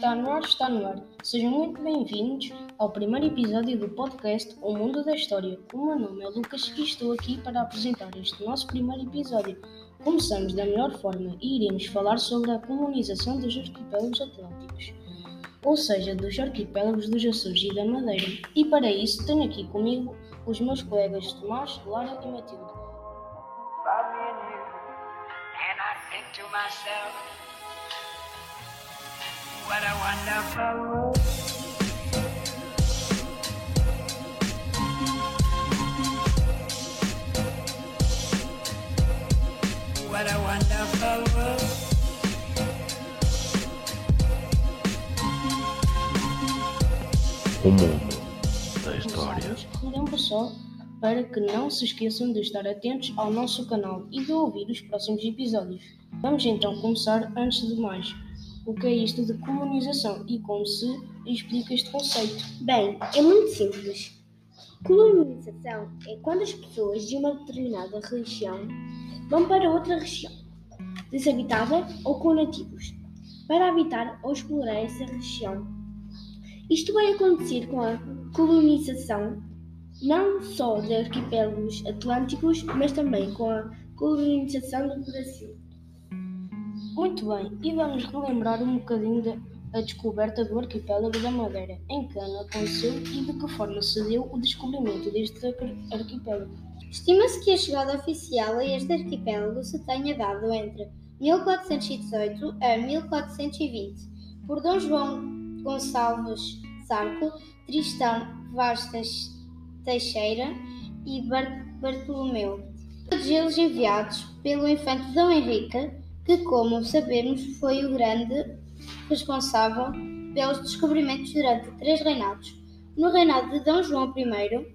Está no ar, está no ar. Sejam muito bem-vindos ao primeiro episódio do podcast O Mundo da História. O meu nome é Lucas e estou aqui para apresentar este nosso primeiro episódio. Começamos da melhor forma e iremos falar sobre a colonização dos arquipélagos atlânticos, ou seja, dos arquipélagos dos Açores e da Madeira. E para isso tenho aqui comigo os meus colegas Tomás, Lara e Matilde. What a wonderful world. What a wonderful world. O mundo da história. Relembro só para que não se esqueçam de estar atentos ao nosso canal e de ouvir os próximos episódios. Vamos então começar antes de mais. O que é isto de colonização e como se explica este conceito? Bem, é muito simples. Colonização é quando as pessoas de uma determinada região vão para outra região, deshabitada ou com nativos, para habitar ou explorar essa região. Isto vai acontecer com a colonização não só de arquipélagos atlânticos, mas também com a colonização do Brasil. Muito bem, e vamos relembrar um bocadinho da descoberta do arquipélago da Madeira, em que ano aconteceu e de que forma se deu o descobrimento deste arquipélago. Estima-se que a chegada oficial a este arquipélago se tenha dado entre 1418 a 1420 por Dom João Gonçalves Sarco, Tristão Vaz Teixeira e Bartolomeu, todos eles enviados pelo infante Dom Henrique, que, como sabemos, foi o grande responsável pelos descobrimentos durante três reinados. No reinado de Dom João I,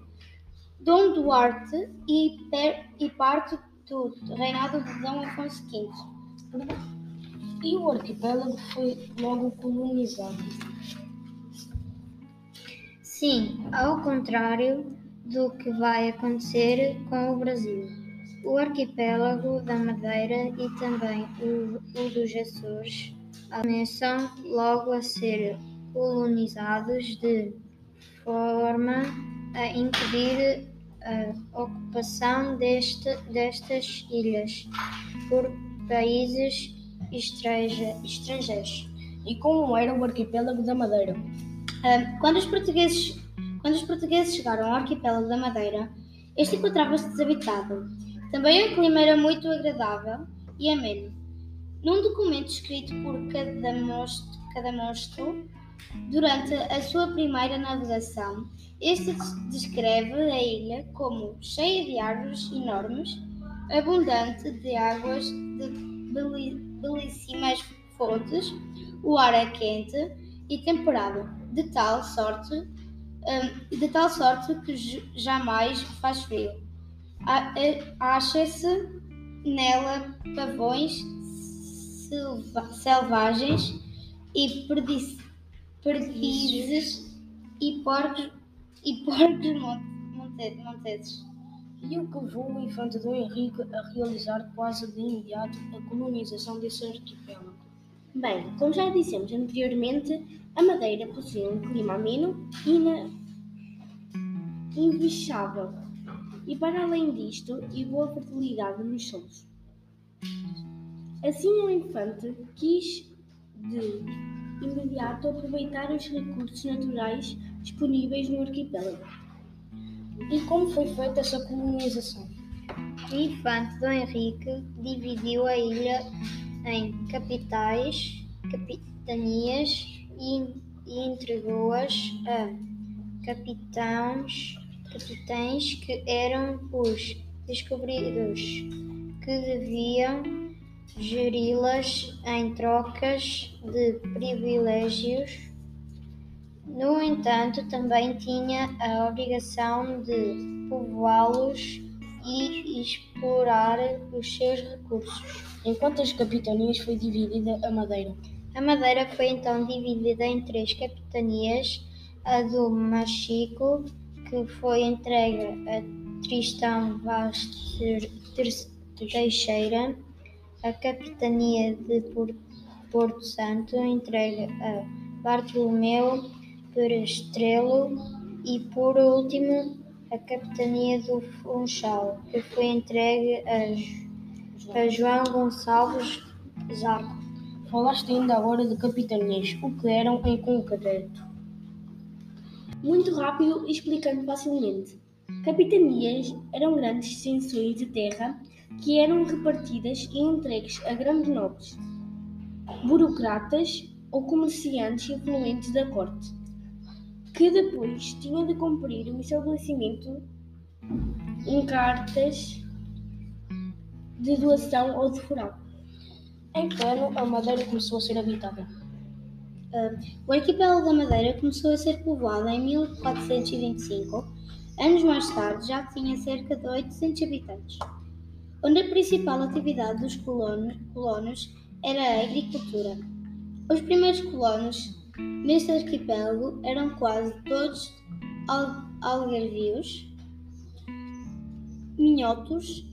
Dom Duarte e, per, e parte do reinado de Dom Afonso V. E o arquipélago foi logo colonizado. Sim, ao contrário do que vai acontecer com o Brasil. O arquipélago da Madeira e também o, o dos Açores começam logo a ser colonizados de forma a impedir a ocupação deste, destas ilhas por países estrange, estrangeiros. E como era o arquipélago da Madeira? Quando os portugueses, quando os portugueses chegaram ao arquipélago da Madeira, este encontrava-se desabitado. Também o clima era muito agradável e ameno. Num documento escrito por Cadamostro, Cadamostro durante a sua primeira navegação, este descreve a ilha como cheia de árvores enormes, abundante de águas de belíssimas fontes, o ar é quente e temperado, de tal sorte, de tal sorte que jamais faz frio. Acha-se nela pavões selvagens e perdizes e porcos e porcos monteses. E o que levou o infante Dom Henrique a realizar quase de imediato a colonização desse arquipélago? Bem, como já dissemos anteriormente, a Madeira possui um clima ameno e invexável, e para além disto, e boa fertilidade nos solos. Assim, o infante quis de imediato aproveitar os recursos naturais disponíveis no arquipélago. E como foi feita essa colonização? O infante Dom Henrique dividiu a ilha em capitais, capitanias e, entregou-as a capitães, capitães que eram os descobridos, que deviam geri-las em trocas de privilégios. No entanto, também tinha a obrigação de povoá-los e explorar os seus recursos. Em quantas capitanias foi dividida a Madeira? A Madeira foi então dividida em três capitanias: a do Machico, que foi entregue a Tristão Vaz Teixeira, a capitania de Porto Santo, entregue a Bartolomeu Perestrelo e, por último, a capitania do Funchal, que foi entregue a, a João Gonçalves Zarco. Falaste ainda agora de capitanias, o que eram em concreto. Muito rápido e explicando facilmente. Capitanias eram grandes extensões de terra que eram repartidas e entregues a grandes nobres, burocratas ou comerciantes influentes da corte, que depois tinham de cumprir o estabelecimento em cartas de doação ou de rural. Em que ano a Madeira começou a ser habitada? O arquipélago da Madeira começou a ser povoado em 1425. Anos mais tarde já tinha cerca de 800 habitantes, onde a principal atividade dos colonos, colonos era a agricultura. Os primeiros colonos neste arquipélago eram quase todos al algarvios, minhotos,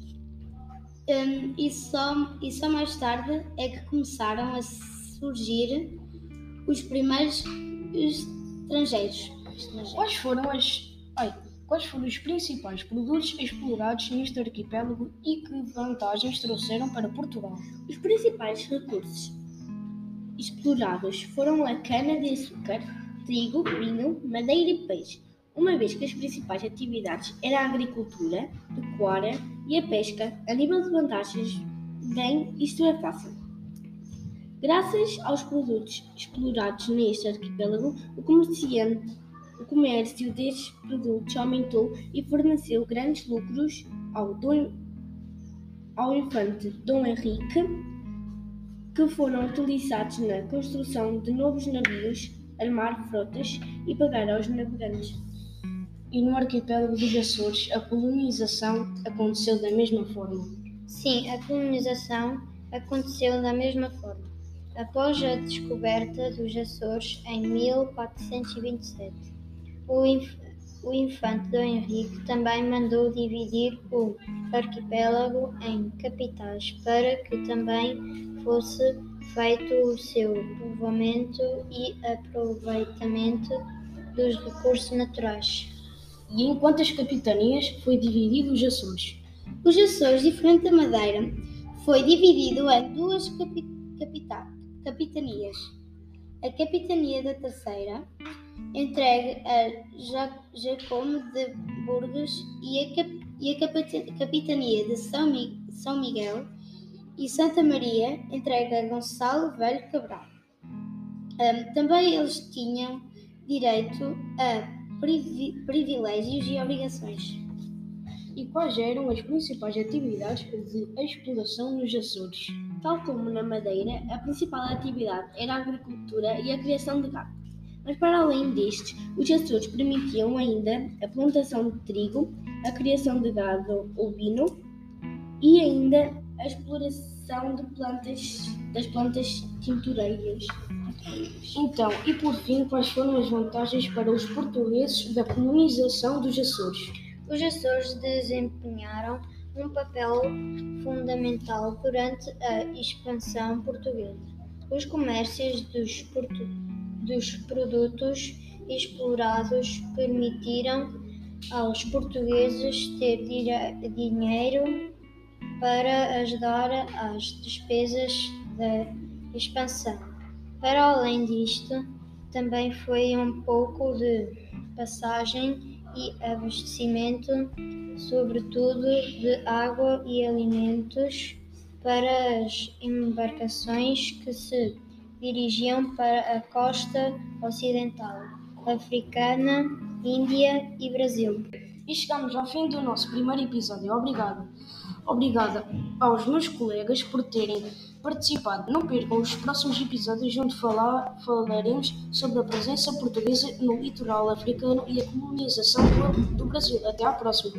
hum, e, só, e só mais tarde é que começaram a surgir os primeiros estrangeiros. Quais foram as. Ai, quais foram os principais produtos explorados neste arquipélago e que vantagens trouxeram para Portugal? Os principais recursos explorados foram a cana-de-açúcar, trigo, vinho, madeira e peixe, uma vez que as principais atividades eram a agricultura, pecuária e a pesca. A nível de vantagens, bem, isto é fácil. Graças aos produtos explorados neste arquipélago, o, comerciante, o comércio destes produtos aumentou e forneceu grandes lucros ao, Dom, ao infante Dom Henrique, que foram utilizados na construção de novos navios, armar frotas e pagar aos navegantes. E no arquipélago dos Açores, a colonização aconteceu da mesma forma. Sim, a colonização aconteceu da mesma forma. Após a descoberta dos Açores em 1427, o, inf o infante Dom Henrique também mandou dividir o arquipélago em capitais para que também fosse feito o seu povoamento e aproveitamento dos recursos naturais. E em quantas capitanias foi dividido os Açores? Os Açores, diferente da Madeira, foi dividido em duas capi capita capitanias. A capitania da Terceira, entregue a ja Jacome de Burgos, e a, cap e a capita capitania de São, Mi São Miguel e Santa Maria, entregue a Gonçalo Velho Cabral. Um, também eles tinham direito a privi privilégios e obrigações. E quais eram as principais atividades de exploração nos Açores? Tal como na Madeira, a principal atividade era a agricultura e a criação de gado. Mas para além destes, os Açores permitiam ainda a plantação de trigo, a criação de gado ovino e ainda a exploração de plantas, das plantas tintureiras. Então, e por fim, quais foram as vantagens para os portugueses da colonização dos Açores? Os Açores desempenharam um papel fundamental durante a expansão portuguesa. Os comércios dos, dos produtos explorados permitiram aos portugueses ter dinheiro para ajudar às despesas da expansão. Para além disto, também foi um pouco de passagem e abastecimento, sobretudo de água e alimentos, para as embarcações que se dirigiam para a costa ocidental, africana, Índia e Brasil. E chegamos ao fim do nosso primeiro episódio. Obrigado. Obrigada aos meus colegas por terem participado. Não percam os próximos episódios onde falar, falaremos sobre a presença portuguesa no litoral africano e a colonização do, Brasil. Até à próxima.